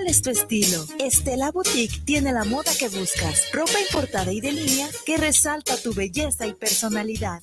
¿Cuál es tu estilo? Estela Boutique tiene la moda que buscas. Ropa importada y de línea que resalta tu belleza y personalidad.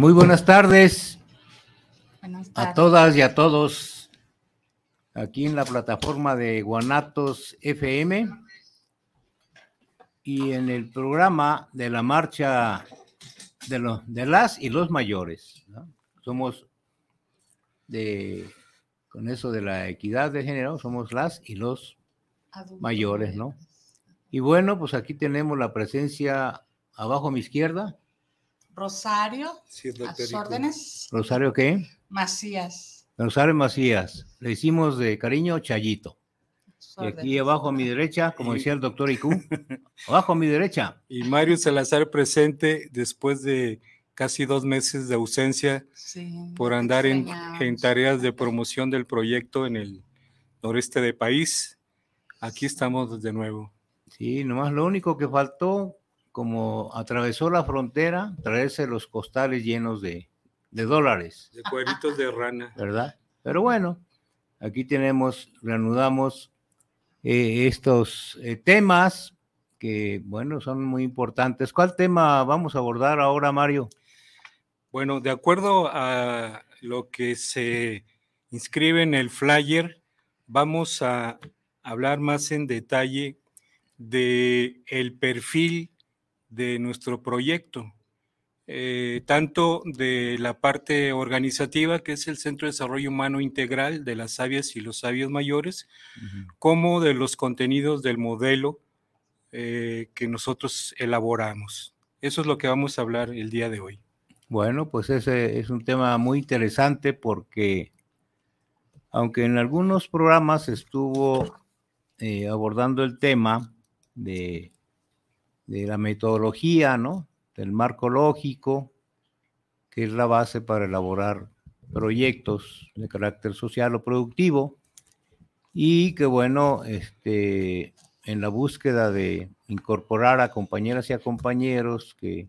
Muy buenas tardes, a todas y a todos aquí en la plataforma de Guanatos FM y en el programa de la marcha de, los, de las y los mayores. Somos de, con eso de la equidad de género, somos las y los mayores, ¿no? Y bueno, pues aquí tenemos la presencia abajo a mi izquierda Rosario, a sus órdenes. ¿Rosario qué? Macías. Rosario Macías. Le hicimos de cariño Chayito. Y aquí abajo a mi derecha, como decía el doctor Icu, abajo a mi derecha. Y Mario Salazar presente después de casi dos meses de ausencia por andar en, en, tareas de promoción del proyecto en el noreste del país. Aquí estamos de nuevo. Sí, nomás lo único que faltó como atravesó la frontera, traerse los costales llenos de, dólares. De cueritos de rana. ¿Verdad? Pero bueno, aquí tenemos, reanudamos eh, estos eh, temas que, bueno, son muy importantes. ¿Cuál tema vamos a abordar ahora, Mario? Bueno, de acuerdo a lo que se inscribe en el flyer, vamos a hablar más en detalle de el perfil de nuestro proyecto, eh, tanto de la parte organizativa, que es el Centro de Desarrollo Humano Integral de las Sabias y los Sabios Mayores, como de los contenidos del modelo eh, que nosotros elaboramos. Eso es lo que vamos a hablar el día de hoy. Bueno, pues ese es un tema muy interesante porque aunque en algunos programas estuvo eh, abordando el tema de de la metodología, ¿no? Del marco lógico, que es la base para elaborar proyectos de carácter social o productivo, y que bueno, este, en la búsqueda de incorporar a compañeras y a compañeros que,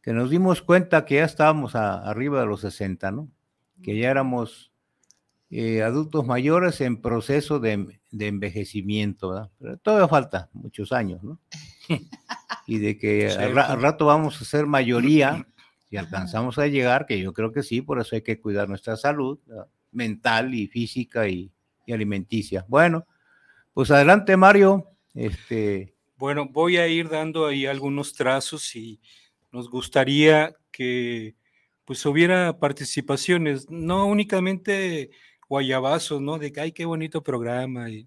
que nos dimos cuenta que ya estábamos arriba de los 60, ¿no? Que ya éramos eh, adultos mayores en proceso de, envejecimiento, ¿verdad? Pero todavía falta muchos años, ¿no? y de que al, rato vamos a ser mayoría, si alcanzamos a llegar, que yo creo que sí, por eso hay que cuidar nuestra salud mental y física y, alimenticia. Bueno, pues adelante Mario. Este... Bueno, voy a ir dando ahí algunos trazos y nos gustaría que pues hubiera participaciones, no únicamente guayabazos, ¿no? De que, ay, qué bonito programa, y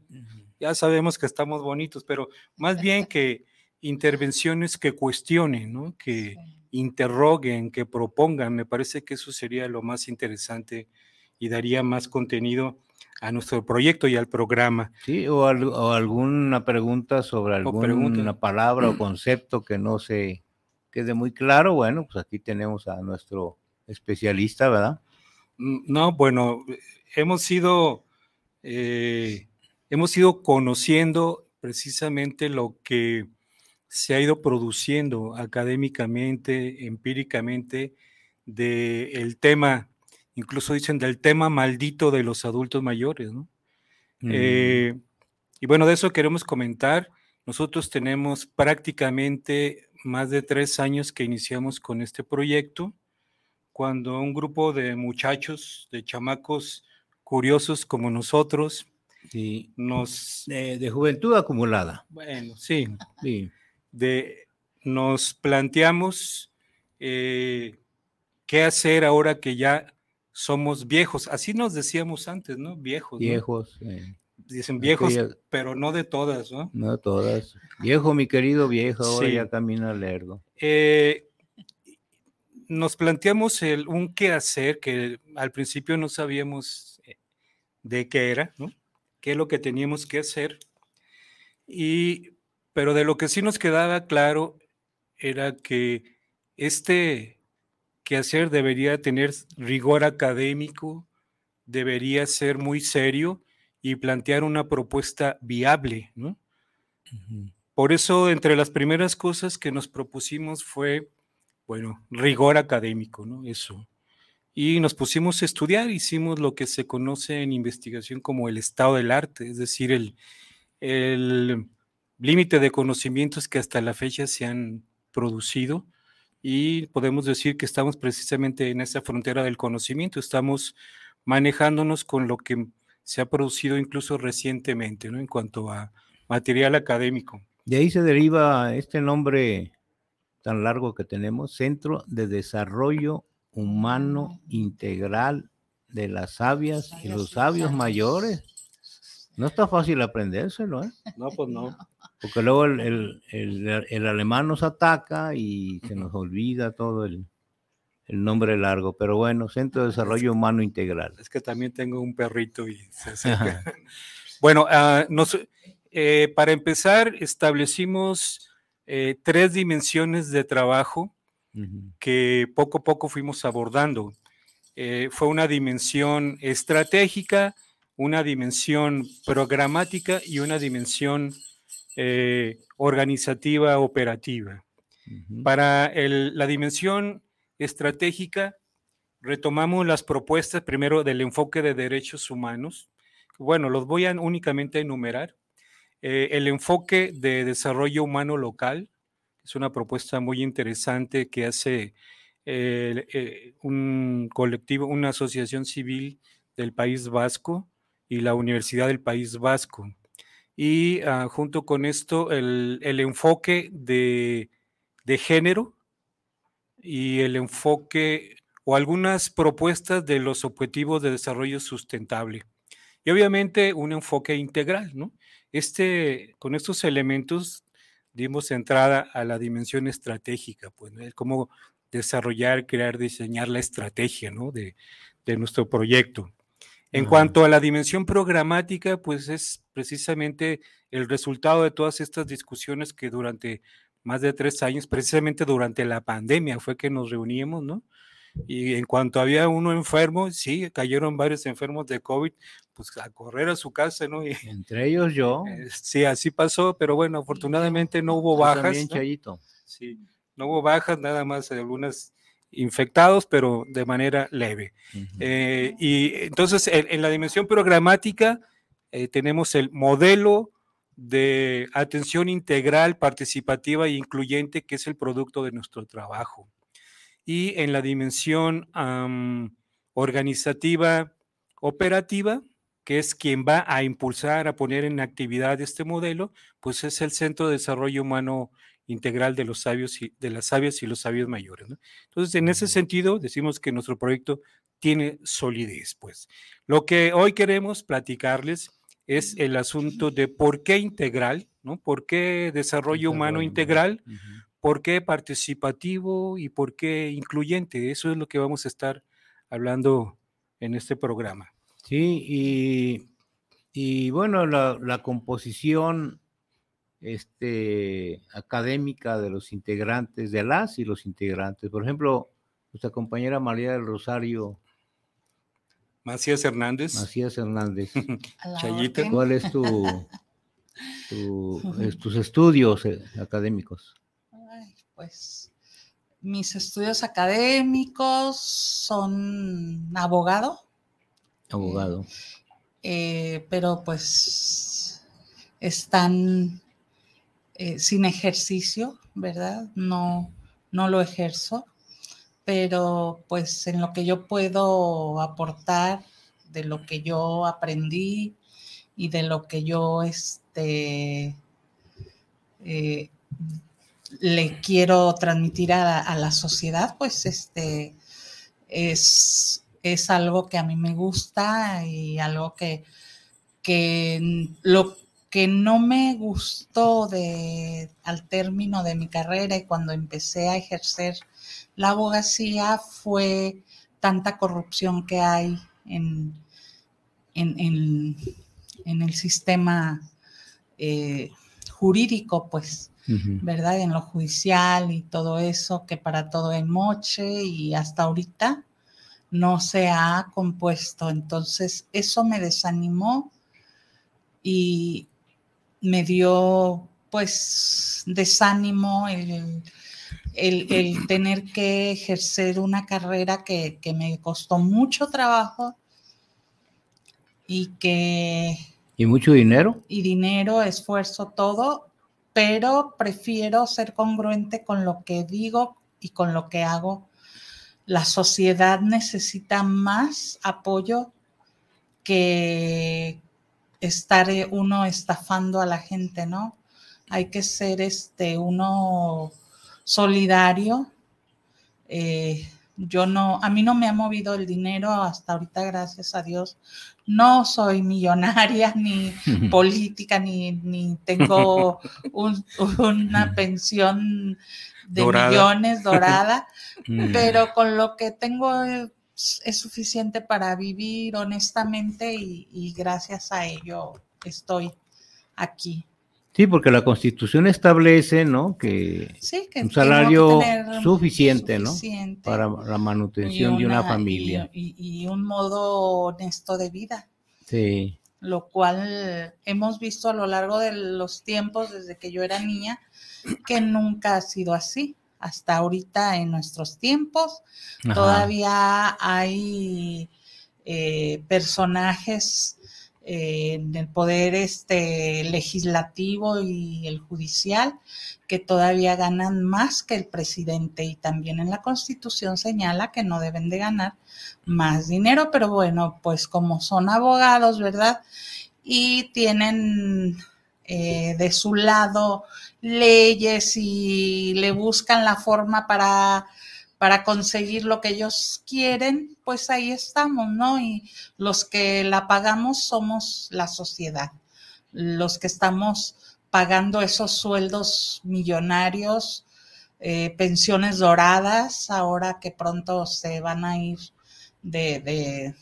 ya sabemos que estamos bonitos, pero más bien que intervenciones que cuestionen, ¿no? Que interroguen, que propongan, me parece que eso sería lo más interesante y daría más contenido a nuestro proyecto y al programa. Sí, o, alguna pregunta sobre alguna palabra o concepto que no se quede muy claro, bueno, pues aquí tenemos a nuestro especialista, ¿verdad? Mm, no, bueno, hemos sido, eh, hemos ido conociendo precisamente lo que se ha ido produciendo académicamente, empíricamente, del tema, incluso dicen del tema maldito de los adultos mayores, ¿no? Eh, y bueno, de eso queremos comentar. Nosotros tenemos prácticamente más de tres años que iniciamos con este proyecto, cuando un grupo de muchachos, de chamacos curiosos como nosotros. Sí. Nos, de, juventud acumulada. Bueno, sí. sí. De, nos planteamos eh, qué hacer ahora que ya somos viejos. Así nos decíamos antes, ¿no? Viejos. Viejos. Dicen viejos, pero no de todas, ¿no? No de todas. Viejo, mi querido viejo, ahora ya camina lerdo. Eh, nos planteamos el, un qué hacer que al principio no sabíamos eh, de qué era, ¿no? qué es lo que teníamos que hacer. Y, pero de lo que sí nos quedaba claro era que este hacer debería tener rigor académico, debería ser muy serio y plantear una propuesta viable, ¿no? Por eso, entre las primeras cosas que nos propusimos fue, bueno, rigor académico, ¿no? Eso. Y nos pusimos a estudiar, hicimos lo que se conoce en investigación como el estado del arte, es decir, el, el límite de conocimientos que hasta la fecha se han producido y podemos decir que estamos precisamente en esa frontera del conocimiento, estamos manejándonos con lo que se ha producido incluso recientemente, ¿no? En cuanto a material académico. De ahí se deriva este nombre tan largo que tenemos, Centro de Desarrollo Humano Integral de las Sabias y los Sabios Mayores. No está fácil aprendérselo, ¿eh? No, pues no. Porque luego el, alemán nos ataca y se nos olvida todo el, nombre largo. Pero bueno, Centro de Desarrollo Humano Integral. Es que también tengo un perrito y se bueno, ah, eh, para empezar, establecimos eh, tres dimensiones de trabajo que poco a poco fuimos abordando. Eh, fue una dimensión estratégica, una dimensión programática y una dimensión eh, organizativa operativa. Para la dimensión estratégica, retomamos las propuestas primero del enfoque de derechos humanos. Bueno, los voy a únicamente enumerar. Eh, el enfoque de desarrollo humano local es una propuesta muy interesante que hace eh, un colectivo, una asociación civil del País Vasco y la Universidad del País Vasco y ah, junto con esto el, enfoque de, género y el enfoque o algunas propuestas de los objetivos de desarrollo sustentable. Y obviamente un enfoque integral, ¿no? Este, con estos elementos dimos entrada a la dimensión estratégica, pues, cómo desarrollar, crear, diseñar la estrategia, ¿no? De, de nuestro proyecto. En cuanto a la dimensión programática, pues es precisamente el resultado de todas estas discusiones que durante más de tres años, precisamente durante la pandemia, fue que nos reuníamos, ¿no? Y en cuanto había uno enfermo, sí, cayeron varios enfermos de COVID, pues a correr a su casa, ¿no? Y, Entre ellos yo. Eh, sí, así pasó, pero bueno, afortunadamente no hubo bajas. También, Chayito. Sí, no hubo bajas, nada más algunas infectados, pero de manera leve. Eh, y entonces en, la dimensión programática eh, tenemos el modelo de atención integral, participativa e incluyente, que es el producto de nuestro trabajo. Y en la dimensión organizativa, operativa, que es quien va a impulsar, a poner en actividad este modelo, pues es el Centro de Desarrollo Humano integral de los sabios y de las sabias y los sabios mayores. Entonces, en ese sentido, decimos que nuestro proyecto tiene solidez. Pues lo que hoy queremos platicarles es el asunto de por qué integral, ¿no? ¿Por qué desarrollo humano integral? ¿Por qué participativo y por qué incluyente? Eso es lo que vamos a estar hablando en este programa. Sí, y, y bueno, la, la composición este, académica de los integrantes, de las y los integrantes. Por ejemplo, nuestra compañera María del Rosario. Macías Hernández. Macías Hernández. Chayita. ¿Cuál es tu, tus estudios eh, académicos? pues mis estudios académicos son abogado. Abogado. Eh, pero pues están eh, sin ejercicio, ¿verdad? No, no lo ejerzo, pero pues en lo que yo puedo aportar de lo que yo aprendí y de lo que yo este, eh, le quiero transmitir a, la sociedad, pues este es, es, algo que a mí me gusta y algo que, que lo que no me gustó de, al término de mi carrera y cuando empecé a ejercer la abogacía fue tanta corrupción que hay en, en, el sistema eh, jurídico, pues, ¿verdad? En lo judicial y todo eso, que para todo hay moche y hasta ahorita no se ha compuesto. Entonces, eso me desanimó y me dio, pues, desánimo el el, tener que ejercer una carrera que, me costó mucho trabajo y que... ¿Y mucho dinero? Y dinero, esfuerzo, todo, pero prefiero ser congruente con lo que digo y con lo que hago. La sociedad necesita más apoyo que estar uno estafando a la gente, ¿no? Hay que ser este uno solidario. Eh, yo no, a mí no me ha movido el dinero hasta ahorita, gracias a Dios. No soy millonaria, ni política, ni, ni tengo una pensión de millones dorada, mm. pero con lo que tengo es, suficiente para vivir honestamente y gracias a ello estoy aquí. Sí, porque la Constitución establece, ¿no? Que, un salario suficiente, ¿no? Para la manutención de una familia. Y, un modo honesto de vida. Sí. Lo cual hemos visto a lo largo de los tiempos, desde que yo era niña, que nunca ha sido así. Hasta ahorita en nuestros tiempos todavía hay eh, personajes en el poder este, legislativo y el judicial, que todavía ganan más que el presidente y también en la constitución señala que no deben de ganar más dinero, pero bueno, pues como son abogados, ¿verdad? Y tienen eh, de su lado leyes y le buscan la forma para para conseguir lo que ellos quieren, pues ahí estamos, ¿no? Y los que la pagamos somos la sociedad, los que estamos pagando esos sueldos millonarios, eh, pensiones doradas, ahora que pronto se van a ir de,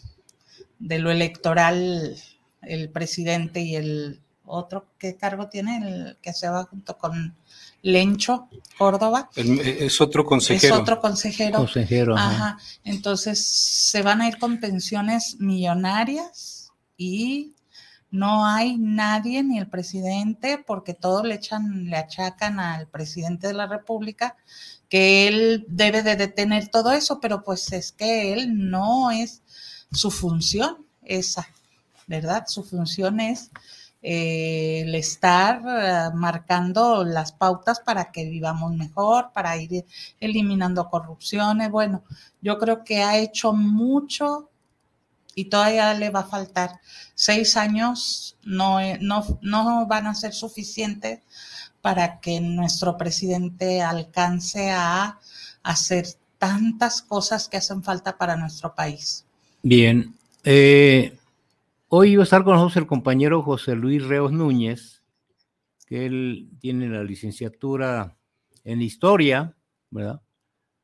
de, lo electoral el presidente y el otro, ¿qué cargo tiene? El que se va junto con Lencho Córdoba. Es otro consejero. Es otro consejero. Consejero. Ajá. Entonces se van a ir con pensiones millonarias y no hay nadie, ni el presidente, porque todo le echan, le achacan al presidente de la República que él debe de detener todo eso, pero pues es que él no es su función esa, ¿verdad? Su función es eh, el estar eh, marcando las pautas para que vivamos mejor, para ir eliminando corrupciones. Bueno, yo creo que ha hecho mucho y todavía le va a faltar. Seis años no, eh, no, no van a ser suficientes para que nuestro presidente alcance a hacer tantas cosas que hacen falta para nuestro país. Bien, eh, Hoy iba a estar con nosotros el compañero José Luis Reos Núñez, que él tiene la licenciatura en historia, ¿verdad?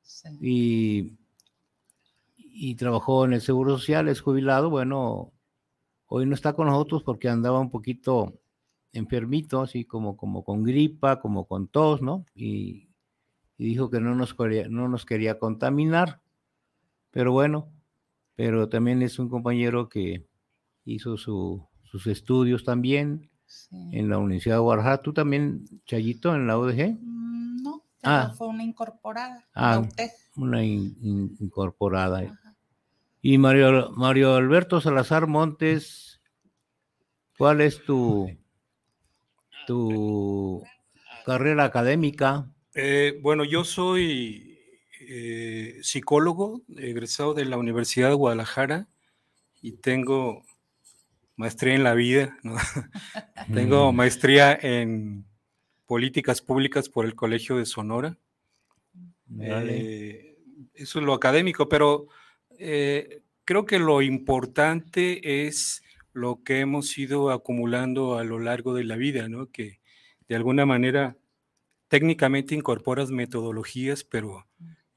Sí. Y, trabajó en el Seguro Social, es jubilado. Bueno, hoy no está con nosotros porque andaba un poquito enfermito, así como, como con gripa, como con tos, ¿no? Y, dijo que no nos, quería, no nos quería contaminar. Pero bueno, pero también es un compañero que hizo sus estudios también en la Universidad de Guadalajara. ¿Tú también, Chayito, en la UDG? Mm, no, ah. fue una incorporada. Ah, una incorporada. Y Mario, Mario Alberto Salazar Montes, ¿cuál es tu, tu carrera académica? Eh, bueno, yo soy eh, psicólogo, egresado de la Universidad de Guadalajara y tengo maestría en la vida, tengo maestría en políticas públicas por el Colegio de Sonora. Eh, eso es lo académico, pero eh, creo que lo importante es lo que hemos ido acumulando a lo largo de la vida, ¿no? Que de alguna manera técnicamente incorporas metodologías, pero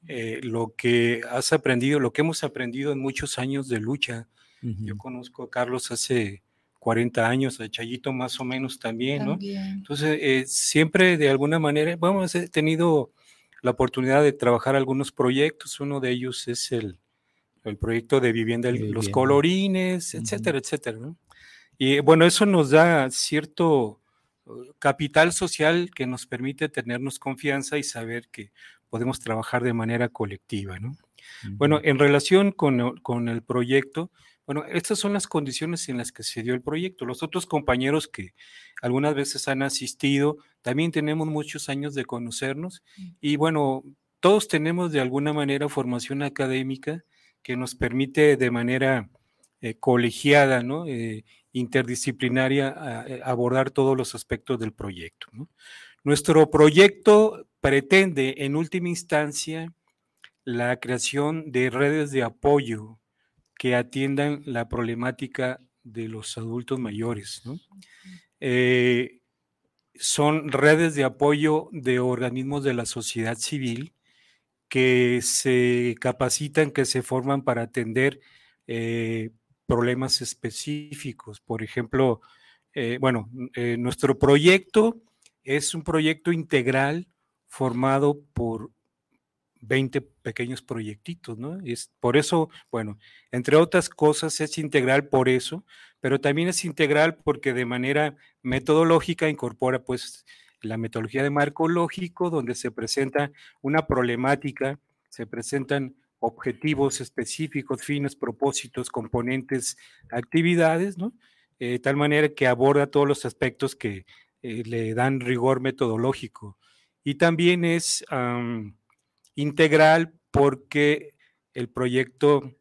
eh, lo que has aprendido, lo que hemos aprendido en muchos años de lucha, yo conozco a Carlos hace 40 años, a Chayito más o menos también, ¿no? Entonces, eh, siempre de alguna manera, vamos, he tenido la oportunidad de trabajar algunos proyectos, uno de ellos es el, el proyecto de vivienda, los colorines, etcétera, etcétera, ¿no? Y bueno, eso nos da cierto uh, capital social que nos permite tenernos confianza y saber que podemos trabajar de manera colectiva, ¿no? Bueno, en relación con, con, el proyecto, bueno, estas son las condiciones en las que se dio el proyecto. Los otros compañeros que algunas veces han asistido, también tenemos muchos años de conocernos y bueno, todos tenemos de alguna manera formación académica que nos permite de manera eh, colegiada, ¿no? Eh, interdisciplinaria, eh, abordar todos los aspectos del proyecto. Nuestro proyecto pretende, en última instancia, la creación de redes de apoyo que atiendan la problemática de los adultos mayores. son redes de apoyo de organismos de la sociedad civil que se capacitan, que se forman para atender eh, problemas específicos. Por ejemplo, eh, bueno, eh, nuestro proyecto es un proyecto integral formado por 20 pequeños proyectitos, ¿no? Es por eso, bueno, entre otras cosas es integral por eso, pero también es integral porque de manera metodológica incorpora pues la metodología de marco lógico, donde se presenta una problemática, se presentan objetivos específicos, fines, propósitos, componentes, actividades, ¿no? Eh, de tal manera que aborda todos los aspectos que eh, le dan rigor metodológico. Y también es integral porque el proyecto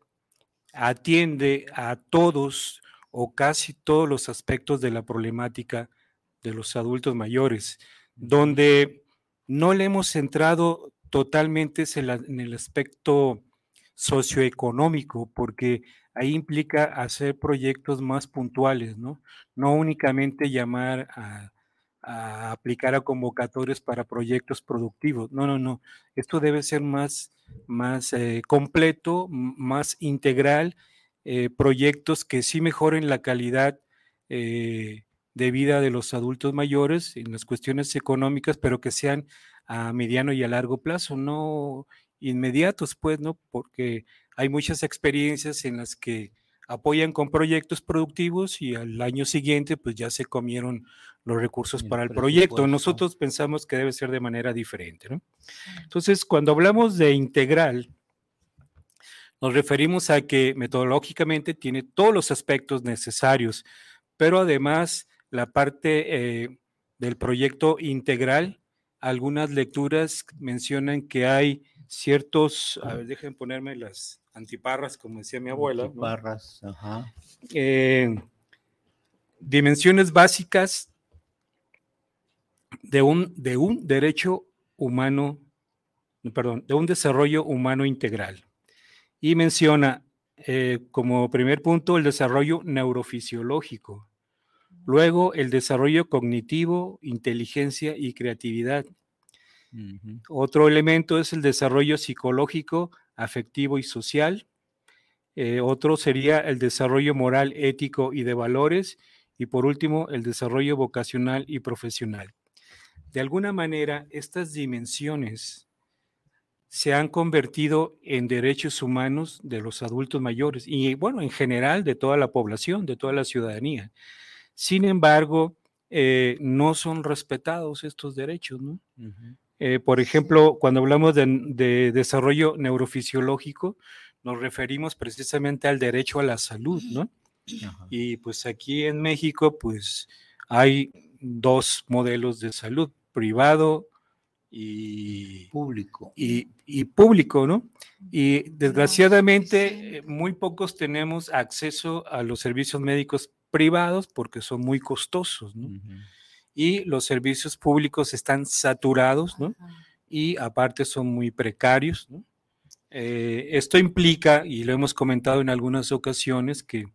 atiende a todos o casi todos los aspectos de la problemática de los adultos mayores, donde no le hemos centrado totalmente en el aspecto socioeconómico, porque ahí implica hacer proyectos más puntuales, ¿no? No únicamente llamar a, aplicar a convocatorios para proyectos productivos. No, no, no. Esto debe ser más, más eh, completo, más integral, eh, proyectos que sí mejoren la calidad eh, de vida de los adultos mayores en las cuestiones económicas, pero que sean a mediano y a largo plazo, no inmediatos, pues, ¿no? Porque hay muchas experiencias en las que apoyan con proyectos productivos y al año siguiente, pues ya se comieron los recursos para el proyecto. Nosotros pensamos que debe ser de manera diferente, ¿no? Entonces, cuando hablamos de integral, nos referimos a que metodológicamente tiene todos los aspectos necesarios, pero además la parte eh, del proyecto integral, algunas lecturas mencionan que hay ciertos, a ver, dejen ponerme las antiparras, como decía mi abuela. Antiparras, ajá. Eh, dimensiones básicas de un, de un derecho humano, perdón, de un desarrollo humano integral. Y menciona eh, como primer punto el desarrollo neurofisiológico, Luego, el desarrollo cognitivo, inteligencia y creatividad. Otro elemento es el desarrollo psicológico, afectivo y social. Eh, otro sería el desarrollo moral, ético y de valores. Y por último, el desarrollo vocacional y profesional. De alguna manera, estas dimensiones se han convertido en derechos humanos de los adultos mayores y, bueno, en general de toda la población, de toda la ciudadanía. Sin embargo, eh, no son respetados estos derechos, ¿no? Eh, por ejemplo, cuando hablamos de, desarrollo neurofisiológico, nos referimos precisamente al derecho a la salud, ¿no? Y pues aquí en México, pues hay dos modelos de salud, privado y público. Y, y público, ¿no? Y desgraciadamente muy pocos tenemos acceso a los servicios médicos privados porque son muy costosos, ¿no? Y los servicios públicos están saturados, ¿no? Y aparte son muy precarios, ¿no? Eh, esto implica, y lo hemos comentado en algunas ocasiones, que,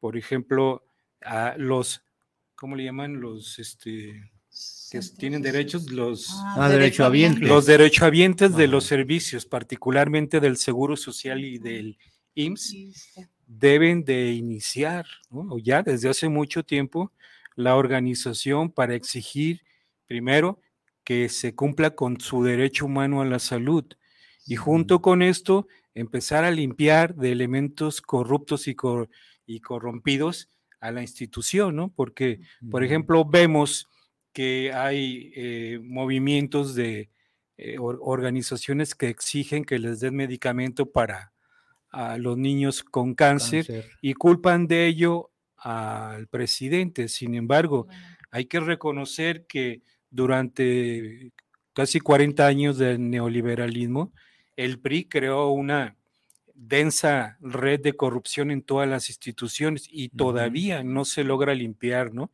por ejemplo, a los, ¿cómo le llaman? Los, este, que tienen derechos los, ah, derechohabientes. los derechohabientes de los servicios, particularmente del Seguro Social y del IMSS, deben de iniciar, ¿no? ya desde hace mucho tiempo, la organización para exigir, primero, que se cumpla con su derecho humano a la salud. Y junto con esto empezar a limpiar de elementos corruptos y, y corrompidos a la institución, ¿no? Porque, por ejemplo, vemos que hay eh, movimientos de eh, organizaciones que exigen que les den medicamento para a los niños con cáncer, y culpan de ello al presidente. Sin embargo, hay que reconocer que durante casi 40 años del neoliberalismo, el PRI creó una densa red de corrupción en todas las instituciones y todavía no se logra limpiar, ¿no?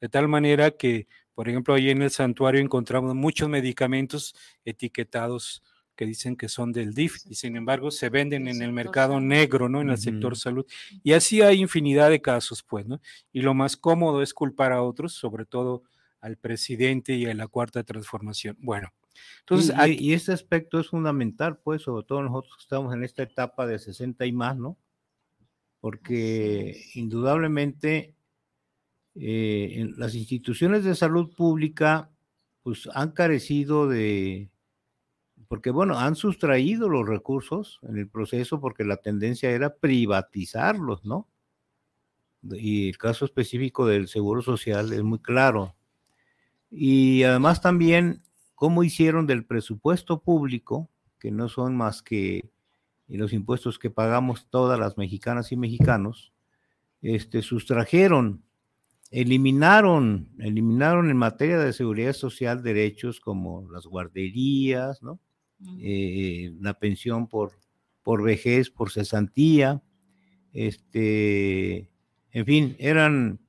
De tal manera que por ejemplo, ahí en el santuario encontramos muchos medicamentos etiquetados que dicen que son del DIF y sin embargo se venden en el mercado negro, ¿no? En el sector salud. Y así hay infinidad de casos, pues, ¿no? Y lo más cómodo es culpar a otros, sobre todo al presidente y a la cuarta transformación. Bueno, entonces... Y, y este aspecto es fundamental, pues, sobre todo nosotros que estamos en esta etapa de 60 y más, ¿no? Porque indudablemente eh, en las instituciones de salud pública pues han carecido de, porque bueno, han sustraído los recursos en el proceso porque la tendencia era privatizarlos, ¿no? Y el caso específico del Seguro Social es muy claro. Y además también cómo hicieron del presupuesto público, que no son más que los impuestos que pagamos todas las mexicanas y mexicanos, este, sustrajeron eliminaron, eliminaron en materia de seguridad social derechos como las guarderías, ¿no? Eh, la pensión por, por vejez, por cesantía, este, en fin, eran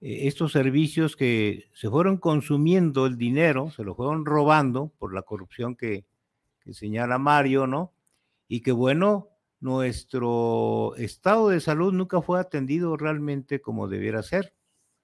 eh, estos servicios que se fueron consumiendo el dinero, se lo fueron robando por la corrupción que, señala Mario, ¿no? Y que bueno, nuestro estado de salud nunca fue atendido realmente como debiera ser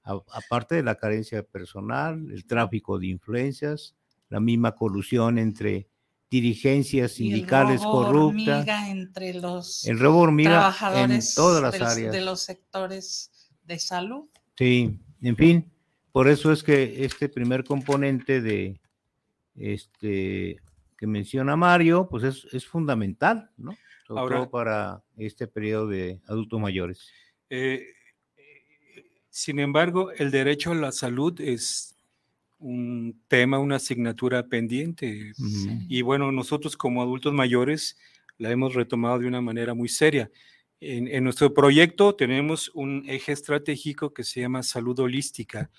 aparte de la carencia de personal, el tráfico de influencias, la misma colusión entre dirigencias sindicales corruptas, entre los el robo hormiga en todas las áreas de los sectores de salud. Sí, en fin, por eso es que este primer componente de este que menciona Mario, pues es, es fundamental, ¿no? Sobre todo para este periodo de adultos mayores. Eh, sin embargo, el derecho a la salud es un tema, una asignatura pendiente. Y bueno, nosotros como adultos mayores la hemos retomado de una manera muy seria. En, nuestro proyecto tenemos un eje estratégico que se llama salud holística,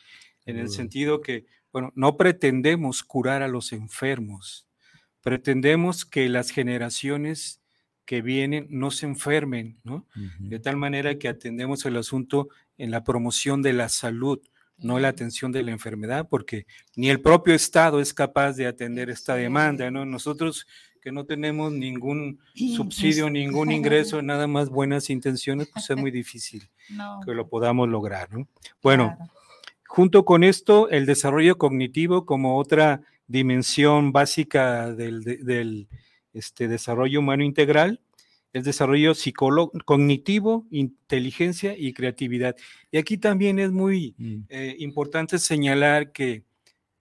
en el sentido que, bueno, no pretendemos curar a los enfermos, pretendemos que las generaciones que vienen no se enfermen, ¿no? De tal manera que atendemos el asunto en la promoción de la salud, no la atención de la enfermedad, porque ni el propio Estado es capaz de atender esta demanda, ¿no? Nosotros que no tenemos ningún subsidio, ningún ingreso, nada más buenas intenciones, pues es muy difícil que lo podamos lograr, ¿no? Bueno, junto con esto, el desarrollo cognitivo como otra dimensión básica del, del este, desarrollo humano integral, es desarrollo cognitivo, inteligencia y creatividad. Y aquí también es muy mm. eh, importante señalar que,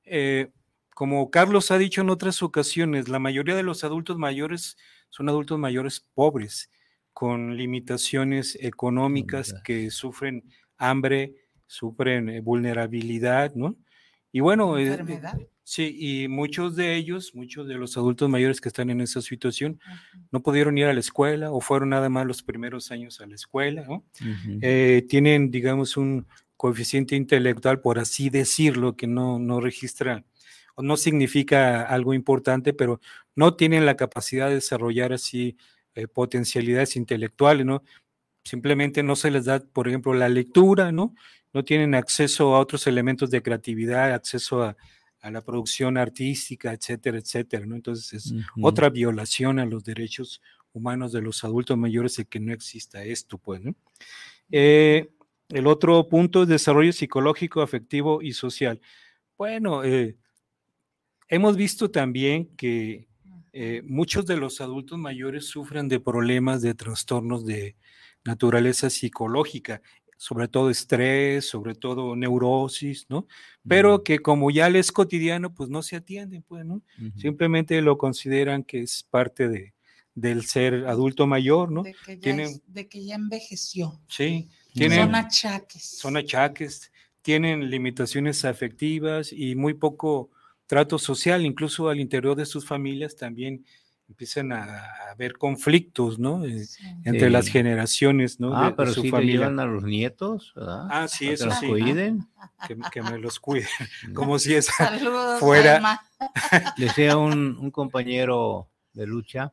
eh, como Carlos ha dicho en otras ocasiones, la mayoría de los adultos mayores son adultos mayores pobres, con limitaciones económicas que sufren hambre, sufren eh, vulnerabilidad, ¿no? Y bueno, Sí, y muchos de ellos, muchos de los adultos mayores que están en esa situación, no pudieron ir a la escuela o fueron nada más los primeros años a la escuela, ¿no? Eh, tienen, digamos, un coeficiente intelectual, por así decirlo, que no, no registra no significa algo importante, pero no tienen la capacidad de desarrollar así eh, potencialidades intelectuales, ¿no? Simplemente no se les da, por ejemplo, la lectura, ¿no? No tienen acceso a otros elementos de creatividad, acceso a, la producción artística, etcétera, etcétera, ¿no? Entonces es otra violación a los derechos humanos de los adultos mayores de que no exista esto, pues, ¿no? Eh, el otro punto es desarrollo psicológico, afectivo y social. Bueno, eh, hemos visto también que eh, muchos de los adultos mayores sufren de problemas de trastornos de naturaleza psicológica, sobre todo estrés, sobre todo neurosis, ¿no? Pero que como ya les es cotidiano, pues no se atienden, pues, ¿no? Simplemente lo consideran que es parte de, del ser adulto mayor, ¿no? De que ya, de que ya envejeció. Sí, son achaques. Son achaques, tienen limitaciones afectivas y muy poco trato social, incluso al interior de sus familias también empiezan a haber conflictos, ¿no? Eh, entre las generaciones, ¿no? Ah, pero si llevan a los nietos, ¿verdad? Ah, sí, eso que sí. Los cuiden. Que, me los cuiden, como si esa fuera. Decía un, un compañero de lucha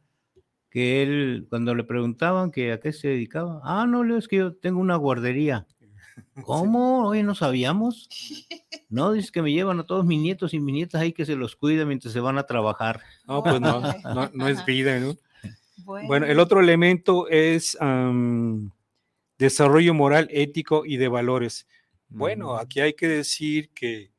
que él, cuando le preguntaban que a qué se dedicaba, ah, no, es que yo tengo una guardería. ¿Cómo? Hoy no sabíamos. No, dice que me llevan a todos mis nietos y mis nietas ahí que se los cuida mientras se van a trabajar. No, pues no, no, es vida, ¿no? Bueno. el otro elemento es desarrollo moral, ético y de valores. Bueno, aquí hay que decir que,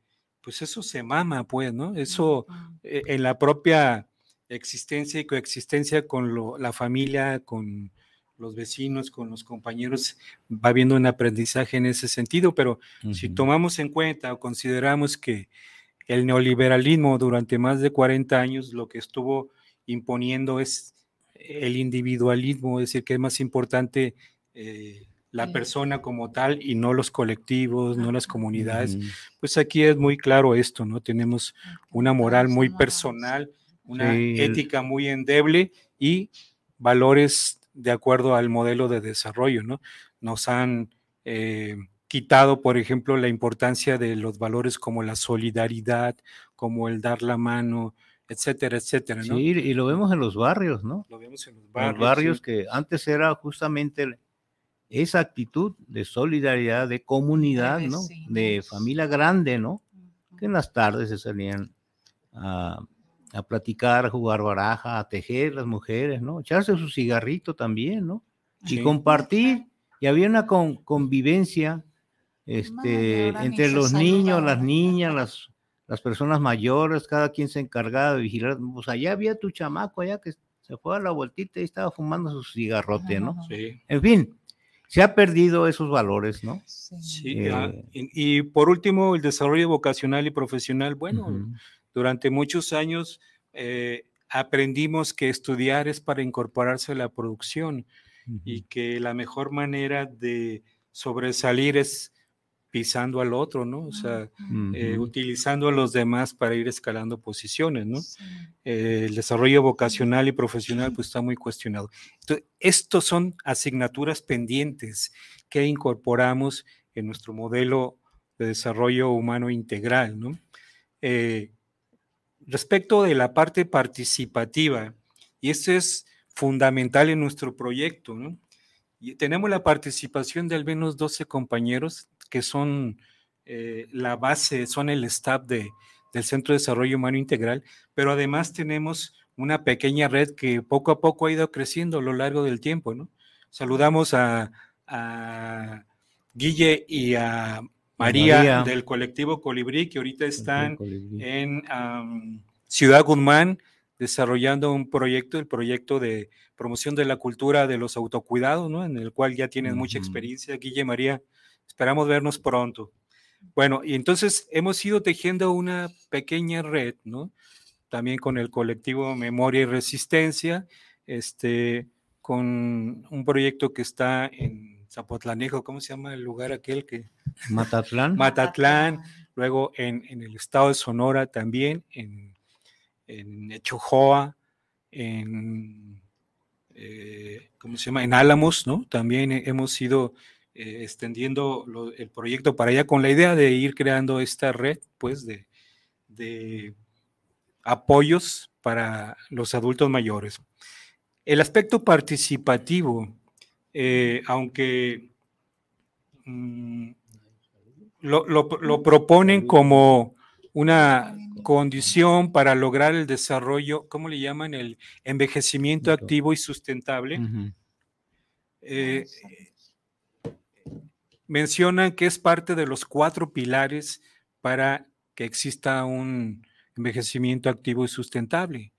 pues eso se mama, pues, ¿no? Eso eh, en la propia existencia y coexistencia con la familia, con los vecinos, con los compañeros, va habiendo un aprendizaje en ese sentido, pero si tomamos en cuenta o consideramos que el neoliberalismo durante más de 40 años lo que estuvo imponiendo es el individualismo, es decir, que es más importante eh, la persona como tal y no los colectivos, no las comunidades, pues aquí es muy claro esto, ¿no? Tenemos una moral muy personal, una ética muy endeble y valores de acuerdo al modelo de desarrollo, ¿no? Nos han eh, quitado, por ejemplo, la importancia de los valores como la solidaridad, como el dar la mano, etcétera, etcétera, ¿no? Sí, y lo vemos en los barrios, ¿no? Lo vemos en los barrios. Los barrios que antes era justamente esa actitud de solidaridad, de comunidad, ¿no? De familia grande, ¿no? Que en las tardes se salían a a platicar, a jugar baraja, a tejer las mujeres, ¿no? Echarse su cigarrito también, ¿no? Y compartir. Y había una convivencia este, entre los niños, las niñas, las, las personas mayores, cada quien se encargaba de vigilar. Pues allá había tu chamaco, allá que se fue a la vueltita y estaba fumando su cigarrote, ¿no? Sí. En fin, se ha perdido esos valores, ¿no? Sí. Eh, y, por último, el desarrollo vocacional y profesional, bueno, durante muchos años eh, aprendimos que estudiar es para incorporarse a la producción y que la mejor manera de sobresalir es pisando al otro, ¿no? O sea, eh, utilizando a los demás para ir escalando posiciones, ¿no? Eh, el desarrollo vocacional y profesional pues está muy cuestionado. Entonces, estos son asignaturas pendientes que incorporamos en nuestro modelo de desarrollo humano integral, ¿no? Respecto de la parte participativa, y esto es fundamental en nuestro proyecto, ¿no? Y tenemos la participación de al menos 12 compañeros que son eh, la base, son el staff de, del Centro de Desarrollo Humano Integral, pero además tenemos una pequeña red que poco a poco ha ido creciendo a lo largo del tiempo, ¿no? Saludamos a, a Guille y a María, del colectivo Colibrí, que ahorita están en Ciudad Guzmán desarrollando un proyecto, el proyecto de promoción de la cultura de los autocuidados, ¿no? En el cual ya tienen mucha experiencia. Guille María, esperamos vernos pronto. Bueno, y entonces hemos ido tejiendo una pequeña red, ¿no? También con el colectivo Memoria y Resistencia, este, con un proyecto que está en Zapotlanejo, ¿cómo se llama el lugar aquel que? Matatlán. Matatlán, luego en, el estado de Sonora también, en, en Echojoa, en, eh, ¿cómo se llama? En Álamos, ¿no? También hemos ido eh, extendiendo el proyecto para allá con la idea de ir creando esta red, pues, de, apoyos para los adultos mayores. El aspecto participativo, eh, aunque mm, lo, proponen como una condición para lograr el desarrollo, ¿cómo le llaman? El envejecimiento activo y sustentable. Eh, mencionan que es parte de los cuatro pilares para que exista un envejecimiento activo y sustentable.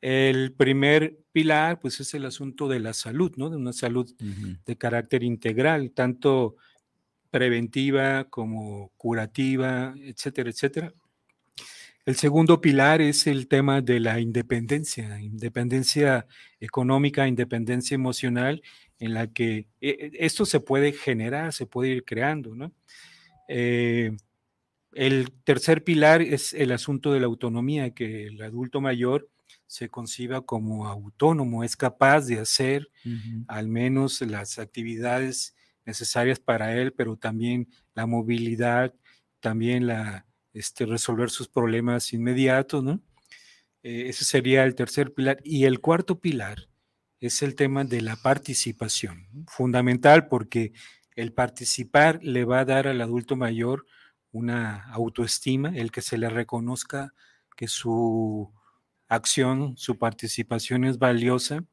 El primer pilar, pues, es el asunto de la salud, ¿no? De una salud de carácter integral, tanto preventiva como curativa, etcétera, etcétera. El segundo pilar es el tema de la independencia, independencia económica, independencia emocional, en la que eh, esto se puede generar, se puede ir creando, ¿no? Eh, el tercer pilar es el asunto de la autonomía, que el adulto mayor se conciba como autónomo, es capaz de hacer al menos las actividades necesarias para él, pero también la movilidad, también la este, resolver sus problemas inmediatos, ¿no? Eh, ese sería el tercer pilar. Y el cuarto pilar es el tema de la participación, fundamental porque el participar le va a dar al adulto mayor una autoestima, el que se le reconozca que su acción, su participación es valiosa,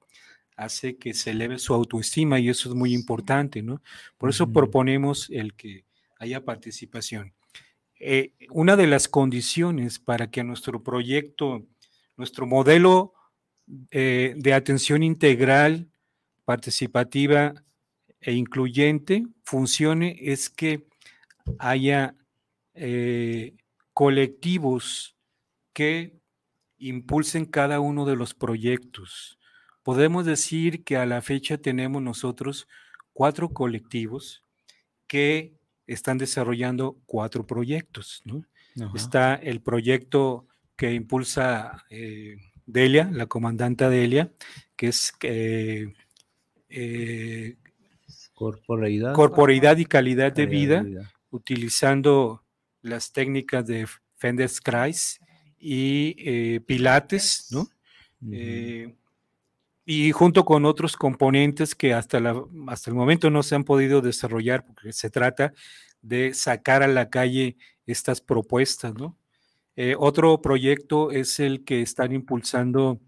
hace que se eleve su autoestima y eso es muy importante, ¿no? Por eso proponemos el que haya participación. Eh, una de las condiciones para que nuestro proyecto, nuestro modelo eh, de atención integral, participativa e incluyente funcione es que haya eh, colectivos que impulsen cada uno de los proyectos. Podemos decir que a la fecha tenemos nosotros cuatro colectivos que están desarrollando cuatro proyectos. Está el proyecto que impulsa eh, Delia, la comandante Delia, que es eh, eh, corporeidad, y calidad, de, vida, utilizando las técnicas de Fenderskreis y Pilates, ¿no? y junto con otros componentes que hasta, la, hasta el momento no se han podido desarrollar, porque se trata de sacar a la calle estas propuestas, ¿no? Eh, otro proyecto es el que están impulsando,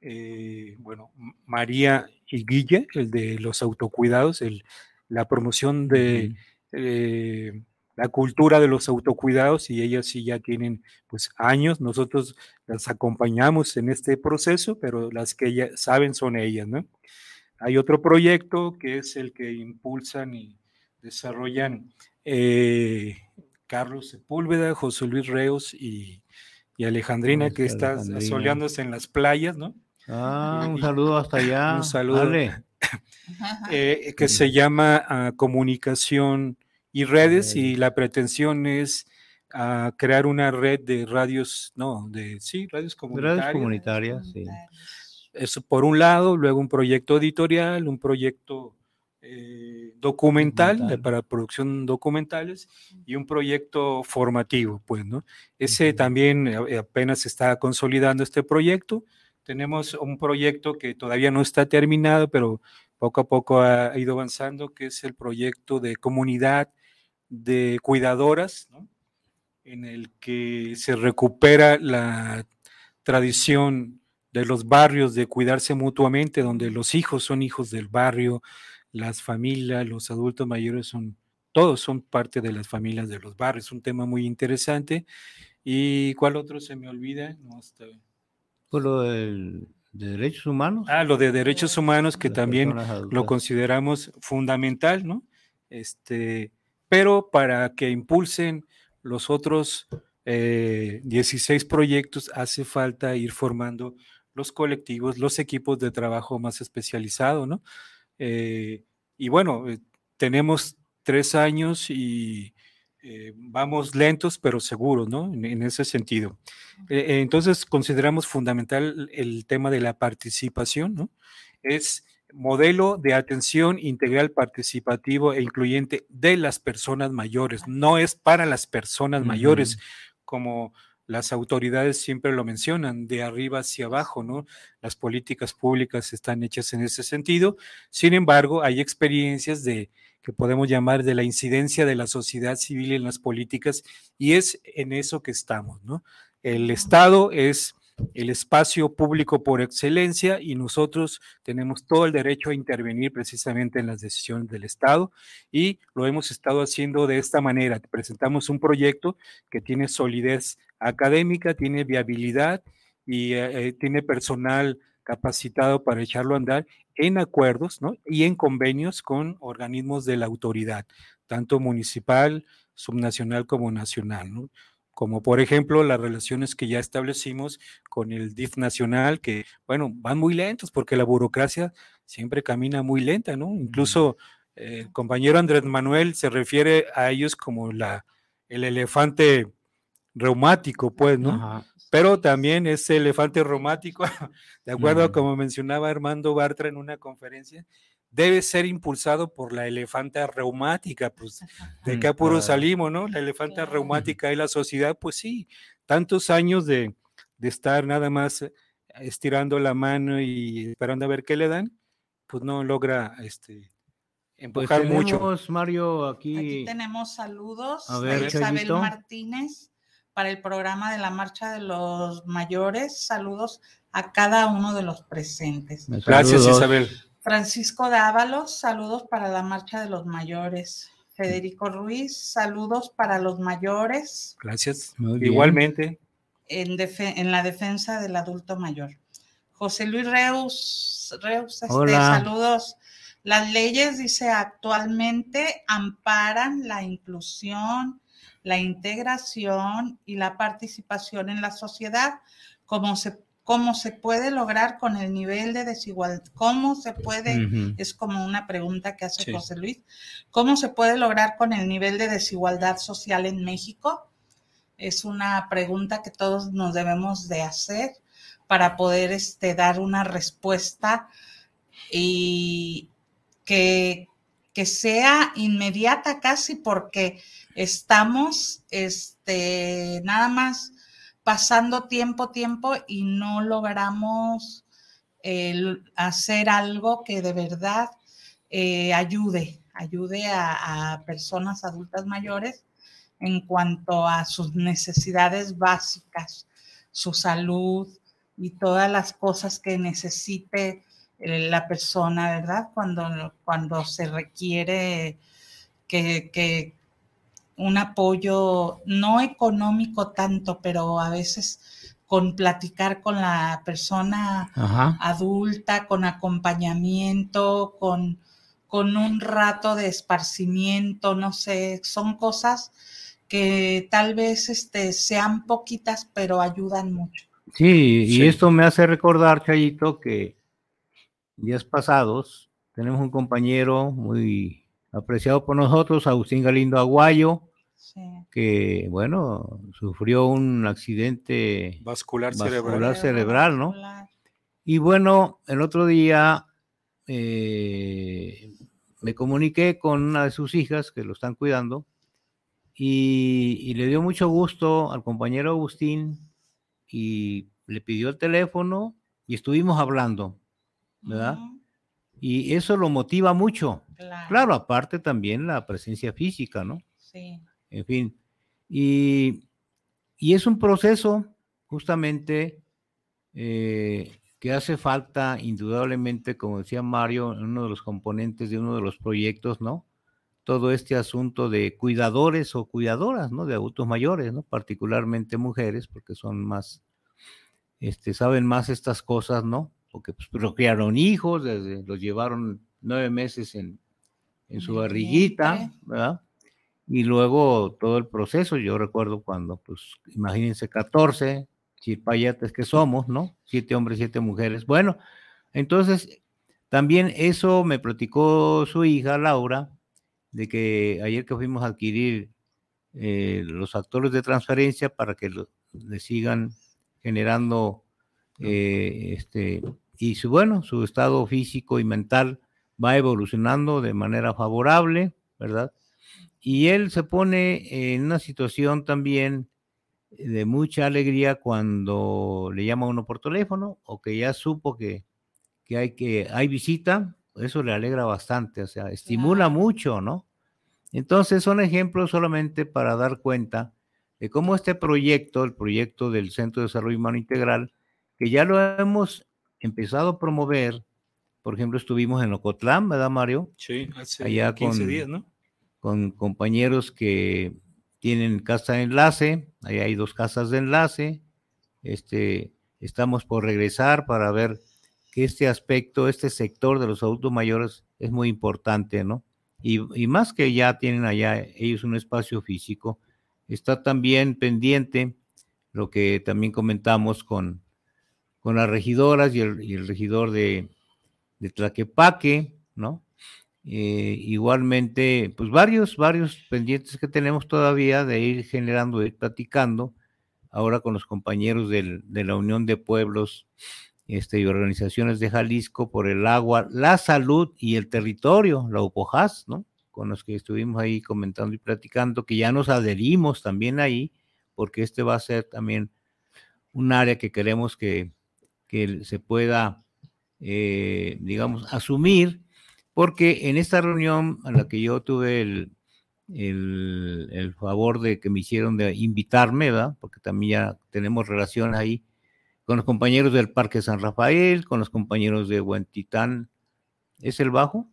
eh, bueno, María y Guille, el de los autocuidados, el, la promoción de eh, la cultura de los autocuidados y ellas sí ya tienen pues años, nosotros las acompañamos en este proceso, pero las que ellas saben son ellas, ¿no? Hay otro proyecto que es el que impulsan y desarrollan eh, Carlos Sepúlveda, José Luis Reos y, Alejandrina, que está soleándose en las playas, ¿no? Ah, un saludo hasta allá. Un saludo. Eh, que se llama ah, Comunicación y redes y la pretensión es ah, crear una red de radios, no, de sí, radios comunitarias. Radios comunitarias, sí. Eso por un lado, luego un proyecto editorial, un proyecto eh, documental, para producción documentales y un proyecto formativo, pues, ¿no? Ese también eh, apenas se está consolidando este proyecto. Tenemos un proyecto que todavía no está terminado, pero poco a poco ha ido avanzando, que es el proyecto de comunidad de cuidadoras, en el que se recupera la tradición de los barrios de cuidarse mutuamente, donde los hijos son hijos del barrio, las familias, los adultos mayores son, todos son parte de las familias de los barrios. Un tema muy interesante. ¿Y cuál otro se me olvida? No, Pues lo de derechos humanos. Ah, lo de derechos humanos, que también lo consideramos fundamental, ¿no? Este, pero para que impulsen los otros 16 eh, proyectos hace falta ir formando los colectivos, los equipos de trabajo más especializados, ¿no? Eh, y bueno, eh, tenemos tres años y vamos lentos pero seguros, ¿no? En, ese sentido. entonces consideramos fundamental el tema de la participación, ¿no? Es modelo de atención integral participativo e incluyente de las personas mayores. No es para las personas mayores, como las autoridades siempre lo mencionan, de arriba hacia abajo, ¿no? Las políticas públicas están hechas en ese sentido. Sin embargo, hay experiencias de que podemos llamar de la incidencia de la sociedad civil en las políticas y es en eso que estamos, ¿no? El Estado es el espacio público por excelencia y nosotros tenemos todo el derecho a intervenir precisamente en las decisiones del Estado y lo hemos estado haciendo de esta manera. Presentamos un proyecto que tiene solidez académica, tiene viabilidad y eh, eh, tiene personal capacitado para echarlo a andar en acuerdos y en convenios con organismos de la autoridad, tanto municipal, subnacional como nacional. Como por ejemplo las relaciones que ya establecimos con el DIF nacional, que bueno, van muy lentos porque la burocracia siempre camina muy lenta, ¿no? Incluso eh, el compañero Andrés Manuel se refiere a ellos como la, el elefante reumático, pues, ¿no? Pero también ese elefante reumático, de acuerdo a como mencionaba Armando Bartra en una conferencia, debe ser impulsado por la elefanta reumática, pues de qué apuro salimos, ¿no? La elefanta reumática y la sociedad, pues sí, tantos años de, estar nada más eh, estirando la mano y esperando a ver qué le dan, pues no logra este pues empujar mucho. Mario, aquí. Aquí tenemos saludos a ver, de Isabel Martínez para el programa de la Marcha de los Mayores. Saludos a cada uno de los presentes. Gracias, Isabel. Francisco Dávalos, saludos para la Marcha de los Mayores. Federico Ruiz, saludos para los mayores. Gracias. Igualmente. En, en, la defensa del adulto mayor. José Luis Reus, Reus este, saludos. Las leyes, dice, actualmente amparan la inclusión, la integración y la participación en la sociedad, como se cómo se puede lograr con el nivel de desigualdad, cómo se puede, es como una pregunta que hace José Luis, cómo se puede lograr con el nivel de desigualdad social en México. Es una pregunta que todos nos debemos de hacer para poder este, dar una respuesta y que, que sea inmediata casi porque estamos este, nada más pasando tiempo, tiempo y no logramos hacer algo que de verdad eh, ayude, ayude a, personas adultas mayores en cuanto a sus necesidades básicas, su salud y todas las cosas que necesite eh, la persona, ¿verdad? Cuando, cuando se requiere que, un apoyo no económico tanto, pero a veces con platicar con la persona adulta, con acompañamiento, con, con un rato de esparcimiento, no sé, son cosas que tal vez este, sean poquitas, pero ayudan mucho. Sí, y esto me hace recordar, Chayito, que días pasados tenemos un compañero muy apreciado por nosotros, Agustín Galindo Aguayo, que, bueno, sufrió un accidente vascular, cerebral. cerebral, ¿no? Y bueno, el otro día eh, me comuniqué con una de sus hijas que lo están cuidando y, le dio mucho gusto al compañero Agustín y le pidió el teléfono y estuvimos hablando, ¿verdad? Y eso lo motiva mucho. Claro. aparte también la presencia física, ¿no? Sí. En fin. Y, es un proceso justamente eh, que hace falta indudablemente, como decía Mario, en uno de los componentes de uno de los proyectos, ¿no? Todo este asunto de cuidadores o cuidadoras, ¿no? De adultos mayores, ¿no? Particularmente mujeres, porque son más, este, saben más estas cosas, ¿no? Porque pues, procrearon hijos, desde, los llevaron nueve meses en, en su barriguita, ¿verdad? Y luego todo el proceso, yo recuerdo cuando, pues, imagínense, 14 chirpayates que somos, ¿no? Siete hombres, siete mujeres. Bueno, entonces, también eso me platicó su hija, Laura, de que ayer que fuimos a adquirir eh, los actores de transferencia para que le sigan generando eh, este y su bueno su estado físico y mental va evolucionando de manera favorable verdad y él se pone en una situación también de mucha alegría cuando le llama uno por teléfono o que ya supo que, que hay que hay visita, eso le alegra bastante, o sea, estimula mucho, ¿no? Entonces son ejemplos solamente para dar cuenta de cómo este proyecto, el proyecto del Centro de Desarrollo Humano Integral, que ya lo hemos empezado a promover, por ejemplo, estuvimos en Ocotlán, ¿verdad, Mario? Sí, hace Allá 15 días, ¿no? Con compañeros que tienen casa de enlace, ahí hay dos casas de enlace, este, estamos por regresar para ver que este aspecto, este sector de los adultos mayores es muy importante, ¿no? Y, y, más que ya tienen allá ellos un espacio físico, está también pendiente lo que también comentamos con, con las regidoras y el, regidor de, de, Tlaquepaque, ¿no? Eh, igualmente, pues varios, varios pendientes que tenemos todavía de ir generando, de ir platicando, ahora con los compañeros del, de la Unión de Pueblos este, y organizaciones de Jalisco por el agua, la salud y el territorio, la UPOJAS, ¿no? Con los que estuvimos ahí comentando y platicando, que ya nos adherimos también ahí, porque este va a ser también un área que queremos que, que se pueda, eh, digamos, asumir, porque en esta reunión a la que yo tuve el, el, favor de que me hicieron de invitarme, ¿verdad? Porque también ya tenemos relación ahí con los compañeros del Parque San Rafael, con los compañeros de Huentitán. ¿Es el bajo,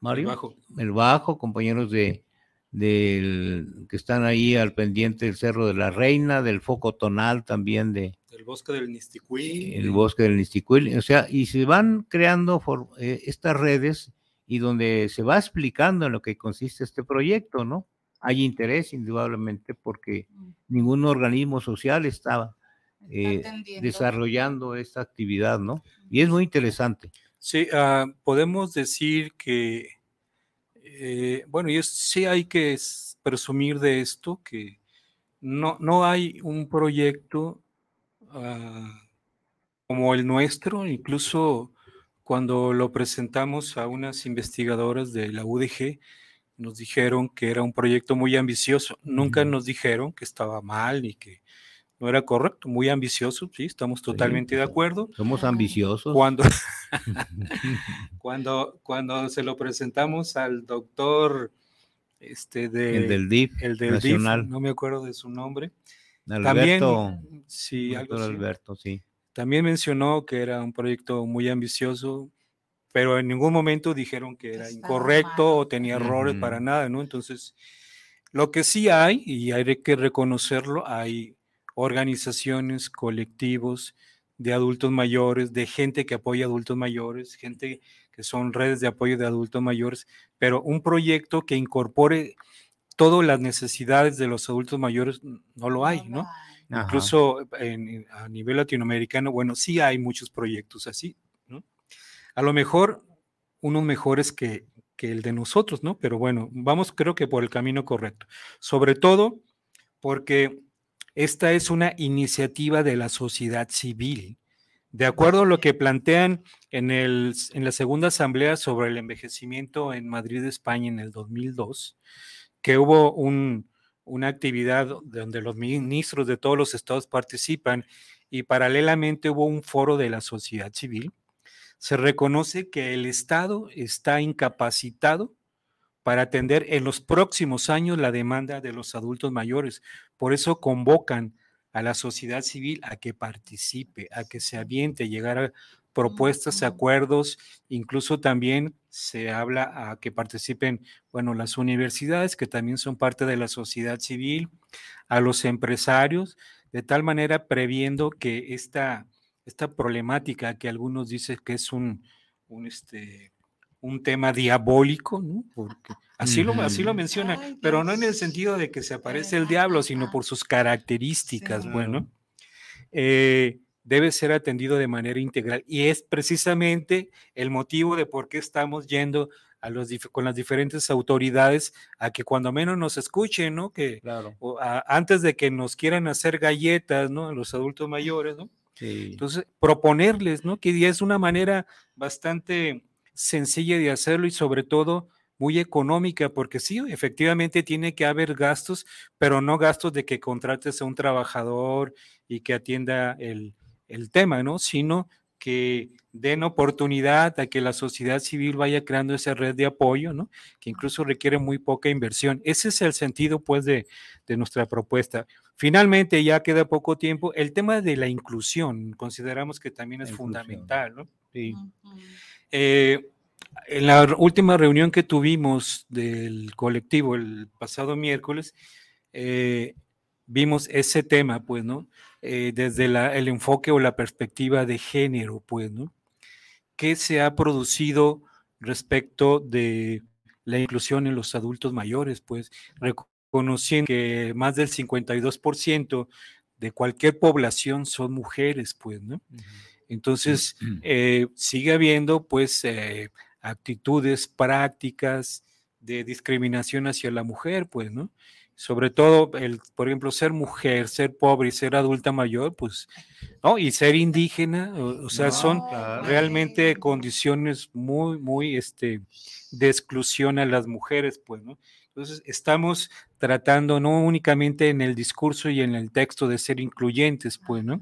Mario? El bajo. El bajo, compañeros de del que están ahí al pendiente del Cerro de la Reina, del foco tonal también de... El bosque del Nisticuil. El bosque del Nisticuil, o sea, y se van creando eh, estas redes y donde se va explicando en lo que consiste este proyecto, ¿no? Hay interés, indudablemente, porque mm. ningún organismo social estaba eh, desarrollando esta actividad, ¿no? Y es muy interesante. Sí, ah, podemos decir que eh, bueno, y sí hay que presumir de esto, que no, no hay un proyecto ah, como el nuestro, incluso cuando lo presentamos a unas investigadoras de la UDG, nos dijeron que era un proyecto muy ambicioso. Nunca nos dijeron que estaba mal ni que no era correcto, muy ambicioso, sí, estamos totalmente de acuerdo. Somos ambiciosos. Cuando, cuando, cuando se lo presentamos al doctor este de, el del DIF, el del nacional. no me acuerdo de su nombre. Alberto, también, sí, Alberto, sí. También mencionó que era un proyecto muy ambicioso, pero en ningún momento dijeron que era incorrecto o tenía errores para nada, ¿no? Entonces, lo que sí hay, y hay que reconocerlo, hay organizaciones, colectivos de adultos mayores, de gente que apoya a adultos mayores, gente que son redes de apoyo de adultos mayores, pero un proyecto que incorpore todas las necesidades de los adultos mayores no lo hay, ¿no? Incluso a nivel latinoamericano, bueno, sí hay muchos proyectos así, ¿no? A lo mejor unos mejores que, que el de nosotros, ¿no? Pero bueno, vamos creo que por el camino correcto. Sobre todo porque esta es una iniciativa de la sociedad civil. De acuerdo a lo que plantean en, el, en la segunda asamblea sobre el envejecimiento en Madrid, España, en el 2002, que hubo una actividad donde los ministros de todos los estados participan y paralelamente hubo un foro de la sociedad civil, se reconoce que el Estado está incapacitado para atender en los próximos años la demanda de los adultos mayores. Por eso convocan a la sociedad civil a que participe, a que se aviente, llegar a propuestas, acuerdos, incluso también se habla a que participen, bueno, las universidades, que también son parte de la sociedad civil, a los empresarios, de tal manera previendo que esta, esta problemática que algunos dicen que es un, un este, un tema diabólico, ¿no? Porque así, lo, así lo menciona, pero no en el sentido de que se aparece el diablo, sino por sus características, bueno, eh, debe ser atendido de manera integral. Y es precisamente el motivo de por qué estamos yendo a los, con las diferentes autoridades a que cuando menos nos escuchen, ¿no? Que antes de que nos quieran hacer galletas, ¿no? A los adultos mayores, ¿no? Entonces, proponerles, ¿no? Que es una manera bastante sencilla de hacerlo y sobre todo muy económica, porque sí, efectivamente tiene que haber gastos, pero no gastos de que contrates a un trabajador y que atienda el, el tema, ¿no? Sino que den oportunidad a que la sociedad civil vaya creando esa red de apoyo, ¿no? Que incluso requiere muy poca inversión. Ese es el sentido, pues, de, nuestra propuesta. Finalmente, ya queda poco tiempo, el tema de la inclusión, consideramos que también es fundamental, ¿no? Sí. Eh, en la última reunión que tuvimos del colectivo el pasado miércoles, eh, vimos ese tema, pues, ¿no? Eh, desde el enfoque o la perspectiva de género, pues, ¿no? ¿Qué se ha producido respecto de la inclusión en los adultos mayores? Pues, reconociendo que más del 52% de cualquier población son mujeres, pues, ¿no? Entonces, eh, sigue habiendo, pues, eh, actitudes, prácticas de discriminación hacia la mujer, pues, ¿no? Sobre todo, el, por ejemplo, ser mujer, ser pobre y ser adulta mayor, pues, ¿no? Y ser indígena, o, sea, son realmente condiciones muy, muy, este, de exclusión a las mujeres, pues, ¿no? Entonces, estamos tratando no únicamente en el discurso y en el texto de ser incluyentes, pues, ¿no?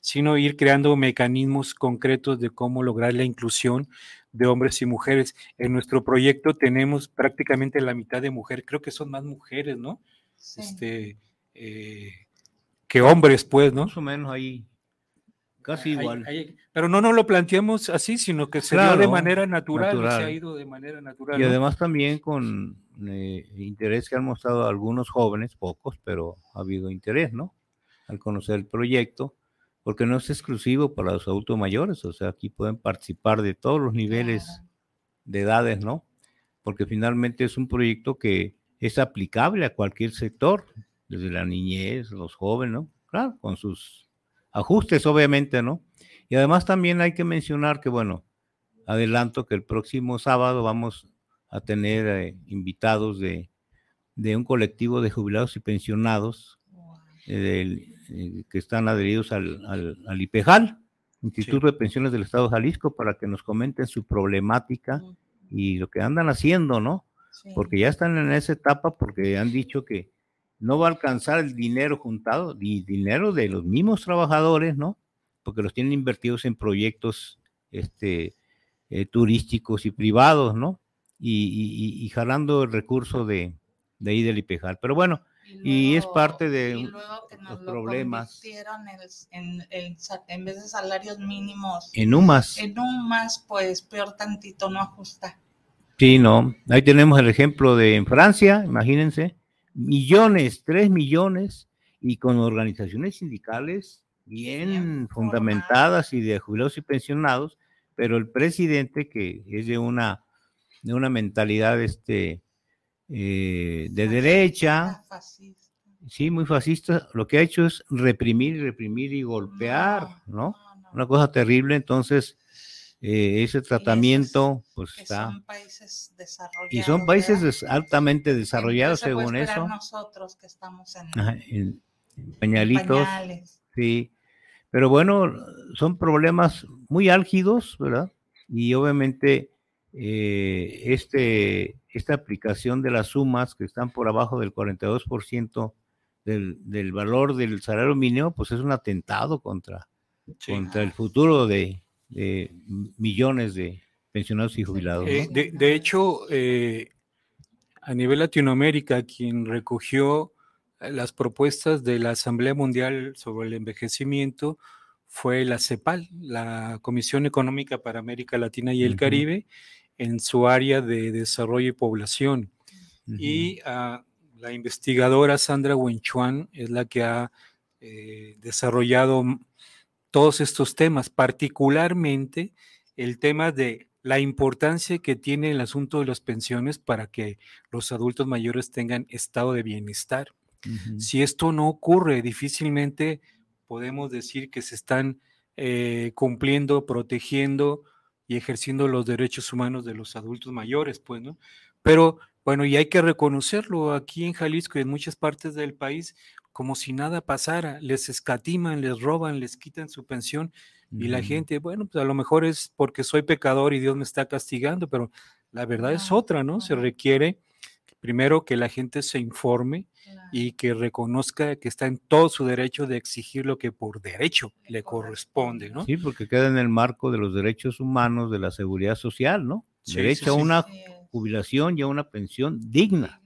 Sino ir creando mecanismos concretos de cómo lograr la inclusión de hombres y mujeres. En nuestro proyecto tenemos prácticamente la mitad de mujeres, creo que son más mujeres, ¿no? Este, eh, que hombres, pues, ¿no? Más o menos ahí, casi igual. pero no nos lo planteamos así, sino que se dio de manera natural, se ha ido de manera natural. Y además también con eh, interés que han mostrado algunos jóvenes, pocos, pero ha habido interés, ¿no? Al conocer el proyecto porque no es exclusivo para los adultos mayores, o sea, aquí pueden participar de todos los niveles de edades, ¿no? Porque finalmente es un proyecto que es aplicable a cualquier sector, desde la niñez, los jóvenes, ¿no? Claro, con sus ajustes, obviamente, ¿no? Y además también hay que mencionar que, bueno, adelanto que el próximo sábado vamos a tener eh, invitados de, un colectivo de jubilados y pensionados eh, del eh, que están adheridos al, al, IPEJAL, Instituto de Pensiones del Estado de Jalisco, para que nos comenten su problemática y lo que andan haciendo, ¿no? Porque ya están en esa etapa porque han dicho que no va a alcanzar el dinero juntado, ni dinero de los mismos trabajadores, ¿no? Porque los tienen invertidos en proyectos este, eh, turísticos y privados, ¿no? Y, y, jalando el recurso de, de ahí del IPEJAL. Pero bueno, y, es parte de los problemas. En, en, vez de salarios mínimos. En UMAS. En UMAS, pues peor tantito, no ajusta. Sí, no. Ahí tenemos el ejemplo de en Francia, imagínense, millones, tres millones, y con organizaciones sindicales bien fundamentadas y de jubilados y pensionados, pero el presidente que es de una, de una mentalidad este, eh, de derecha, sí, muy fascista, lo que ha hecho es reprimir, reprimir y golpear, ¿no? Una cosa terrible, entonces eh, ese tratamiento, pues está. Son países desarrollados. Y son países altamente desarrollados, según eso. Nosotros que estamos en, pañalitos. Sí. Pero bueno, son problemas muy álgidos, ¿verdad? Y obviamente eh, este, esta aplicación de las sumas que están por abajo del 42% del, del valor del salario mínimo, pues es un atentado contra, contra el futuro de, millones de pensionados y jubilados. Eh, de, hecho, eh, a nivel Latinoamérica, quien recogió las propuestas de la Asamblea Mundial sobre el Envejecimiento fue la CEPAL, la Comisión Económica para América Latina y el Caribe, en su área de desarrollo y población. Y ah, la investigadora Sandra Wenchuan es la que ha eh, desarrollado todos estos temas, particularmente el tema de la importancia que tiene el asunto de las pensiones para que los adultos mayores tengan estado de bienestar. Si esto no ocurre, difícilmente podemos decir que se están eh, cumpliendo, protegiendo y ejerciendo los derechos humanos de los adultos mayores, pues, ¿no? Pero bueno, y hay que reconocerlo aquí en Jalisco y en muchas partes del país, como si nada pasara, les escatiman, les roban, les quitan su pensión y la gente, bueno, pues a lo mejor es porque soy pecador y Dios me está castigando, pero La verdad es otra, ¿no? Se requiere primero que la gente se informe y que reconozca que está en todo su derecho de exigir lo que por derecho le corresponde, ¿no? Sí, porque queda en el marco de los derechos humanos de la seguridad social, ¿no? derecho a una jubilación y a una pensión digna.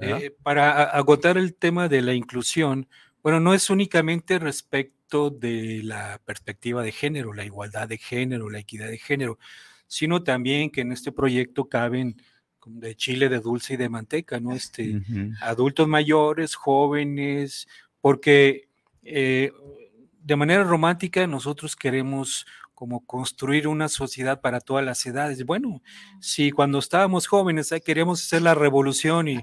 Eh, para agotar el tema de la inclusión, bueno, no es únicamente respecto de la perspectiva de género, la igualdad de género, la equidad de género, sino también que en este proyecto caben de chile, de dulce y de manteca, ¿no? Este, Adultos mayores, jóvenes, porque eh, de manera romántica nosotros queremos como construir una sociedad para todas las edades. Bueno, si cuando estábamos jóvenes eh, queríamos hacer la revolución y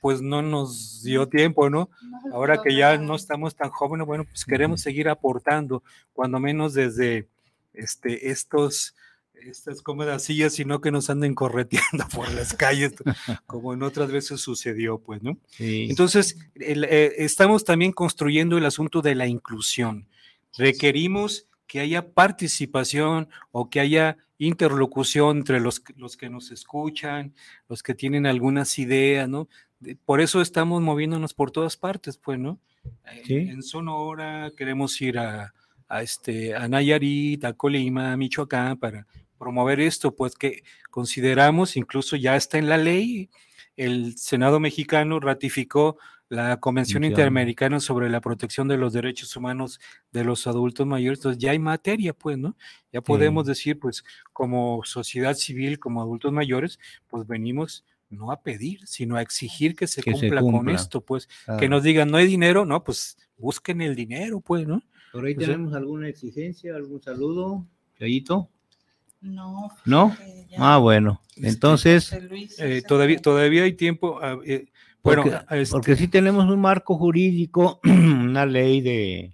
pues no nos dio tiempo, ¿no? Ahora que ya no estamos tan jóvenes, bueno, pues queremos seguir aportando, cuando menos desde este, estos estas cómodas sillas, sino que nos anden correteando por las calles, como en otras veces sucedió, pues, ¿no? Entonces, eh, estamos también construyendo el asunto de la inclusión. Requerimos que haya participación o que haya interlocución entre los, los que nos escuchan, los que tienen algunas ideas, ¿no? Por eso estamos moviéndonos por todas partes, pues, ¿no? En Sonora queremos ir a, a, este, a Nayarit, a Colima, a Michoacán, para promover esto, pues que consideramos, incluso ya está en la ley, el Senado mexicano ratificó la Convención Interamericana sobre la protección de los derechos humanos de los adultos mayores, entonces ya hay materia, pues, ¿no? Ya podemos decir, pues, como sociedad civil, como adultos mayores, pues venimos no a pedir, sino a exigir que se, cumpla, con esto, pues, que nos digan, no hay dinero, no, pues busquen el dinero, pues, ¿no? Por ahí tenemos alguna exigencia, algún saludo, Chayito. No. ¿No? Ah, bueno. Entonces, eh, todavía, todavía hay tiempo. Ah, eh, bueno, este porque, sí tenemos un marco jurídico, una ley de,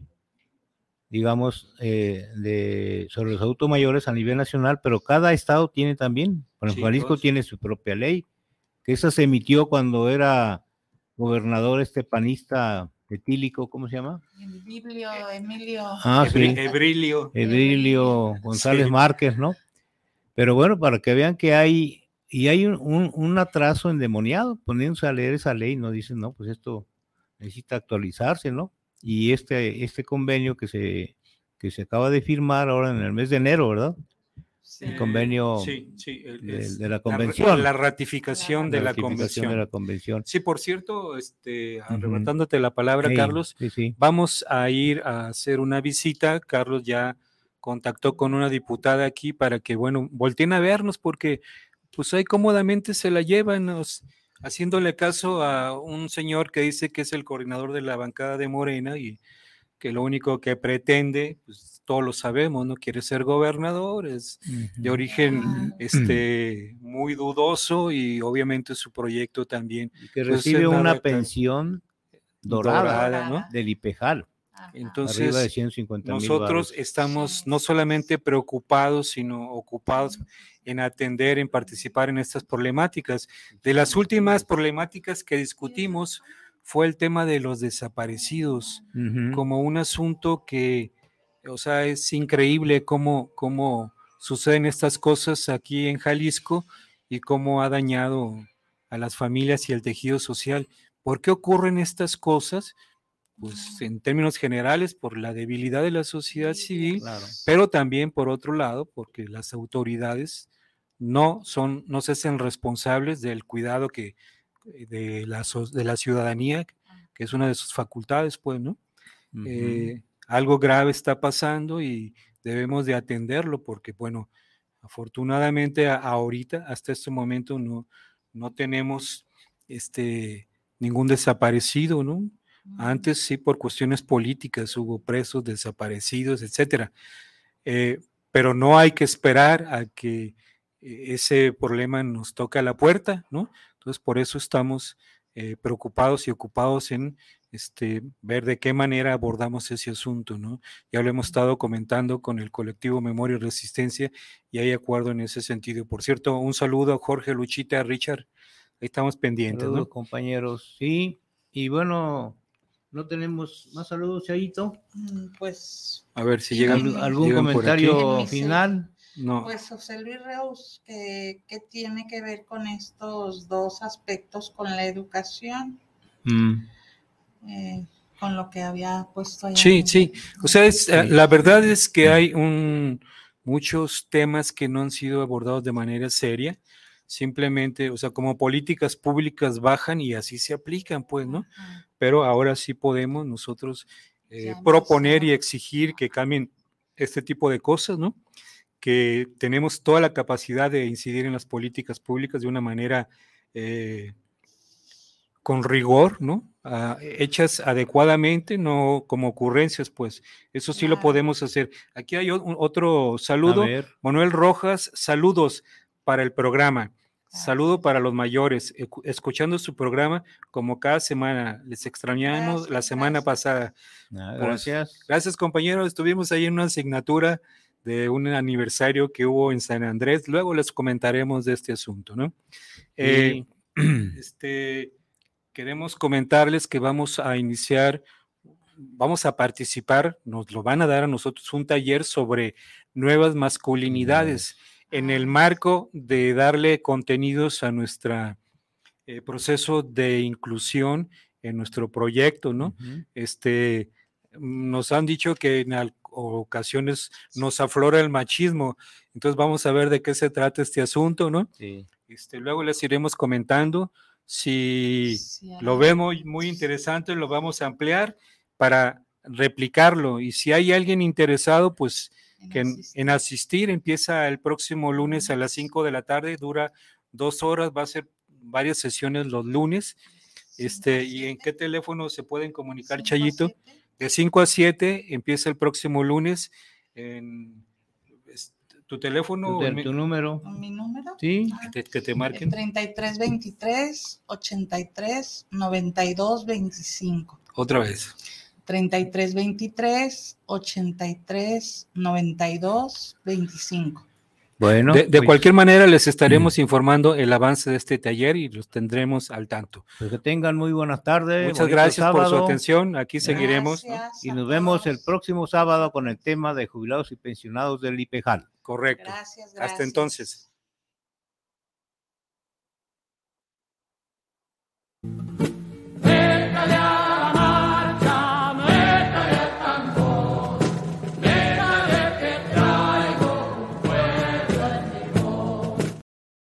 digamos, eh, de, sobre los adultos mayores a nivel nacional, pero cada estado tiene también. Por ejemplo, Jalisco tiene su propia ley, que esa se emitió cuando era gobernador este panista etílico, ¿cómo se llama? Emilio, Emilio. Ah, sí. Ebrilio. Ebrilio González Márquez, ¿no? Pero bueno, para que vean que hay, y hay un, un, atraso endemoniado, poniéndose a leer esa ley, no dicen, no, pues esto necesita actualizarse, ¿no? Y este, este convenio que se, que se acaba de firmar ahora en el mes de enero, ¿verdad? el convenio de, la convención. La, ratificación, de, la convención. de la convención. Sí, por cierto, este, arrebatándote la palabra, Carlos, vamos a ir a hacer una visita. Carlos ya contactó con una diputada aquí para que, bueno, volteen a vernos porque pues ahí cómodamente se la llevan, haciéndole caso a un señor que dice que es el coordinador de la bancada de Morena y que lo único que pretende, pues todos lo sabemos, no quiere ser gobernador, es de origen este, muy dudoso y obviamente su proyecto también. que pues, recibe una pensión dorada, ¿no? del IPEJAL. Entonces, nosotros estamos no solamente preocupados, sino ocupados en atender, en participar en estas problemáticas. De las últimas problemáticas que discutimos fue el tema de los desaparecidos, como un asunto que, o sea, es increíble cómo, cómo suceden estas cosas aquí en Jalisco y cómo ha dañado a las familias y el tejido social. ¿Por qué ocurren estas cosas? Pues en términos generales por la debilidad de la sociedad civil, pero también por otro lado porque las autoridades no son, no se hacen responsables del cuidado que eh, de la, de la ciudadanía, que es una de sus facultades, pues, ¿no? Eh, algo grave está pasando y debemos de atenderlo porque, bueno, afortunadamente ahorita, hasta este momento, no, no tenemos este, ningún desaparecido, ¿no? Antes sí, por cuestiones políticas hubo presos, desaparecidos, etcétera. Eh, pero no hay que esperar a que eh, ese problema nos toque a la puerta, ¿no? Entonces, por eso estamos eh, preocupados y ocupados en este, ver de qué manera abordamos ese asunto, ¿no? Ya lo hemos estado comentando con el colectivo Memoria y Resistencia y hay acuerdo en ese sentido. Por cierto, un saludo a Jorge Luchita, a Richard, ahí estamos pendientes, ¿no? compañeros, sí, y bueno, no tenemos más saludos, Chayito. Mm, pues. A ver si llega algún comentario final. No. Pues José Luis Reus, ¿qué, qué tiene que ver con estos dos aspectos, con la educación? Mm, Eh, con lo que había puesto ahí. Sí, sí. O sea, es, eh, Sí. la verdad es que hay un, muchos temas que no han sido abordados de manera seria. Simplemente, o sea, como políticas públicas bajan y así se aplican, pues, ¿no? Ajá. Pero ahora sí podemos nosotros eh, proponer y exigir que cambien este tipo de cosas, ¿no? Que tenemos toda la capacidad de incidir en las políticas públicas de una manera eh, con rigor, ¿no? Ah, hechas adecuadamente, no como ocurrencias, pues. Eso sí lo podemos hacer. Aquí hay un- otro a saludo. ver, Manuel Rojas, saludos para el programa. Saludo para los mayores, escuchando su programa como cada semana. Les extrañamos la semana gracias. pasada. Pues, gracias. Gracias, compañeros. Estuvimos ahí en una asignatura de un aniversario que hubo en San Andrés. Luego les comentaremos de este asunto, ¿no? Eh, este, queremos comentarles que vamos a iniciar, vamos a participar, nos lo van a dar a nosotros un taller sobre nuevas masculinidades en el marco de darle contenidos a nuestro proceso de inclusión en nuestro proyecto, ¿no? Ujú. este, nos han dicho que en ocasiones nos aflora el machismo. Entonces vamos a ver de qué se trata este asunto, ¿no? Sí. Este, luego les iremos comentando. Si Sí, lo vemos muy interesante, lo vamos a ampliar para replicarlo. Y si hay alguien interesado, pues que en, asistir. en asistir empieza el próximo lunes a las 5 de la tarde, dura dos horas, va a ser varias sesiones los lunes. Este, ¿Y en qué teléfono se pueden comunicar, Chayito? De 5 a 7 empieza el próximo lunes. En, tu teléfono ¿Tu, el mi- tu número? ¿Mi número? Sí. Ah, que te, que te marquen. 3323 83 92 25. Otra vez. 3323 83 92 25. Bueno, de de pues, cualquier manera, les estaremos informando el avance de este taller y los tendremos al tanto. pues que tengan muy buenas tardes. Muchas gracias por su atención. Aquí seguiremos. ¿no? Gracias Y nos vemos el próximo sábado con el tema de jubilados y pensionados del IPEJAL. Correcto. Gracias, gracias. Hasta entonces.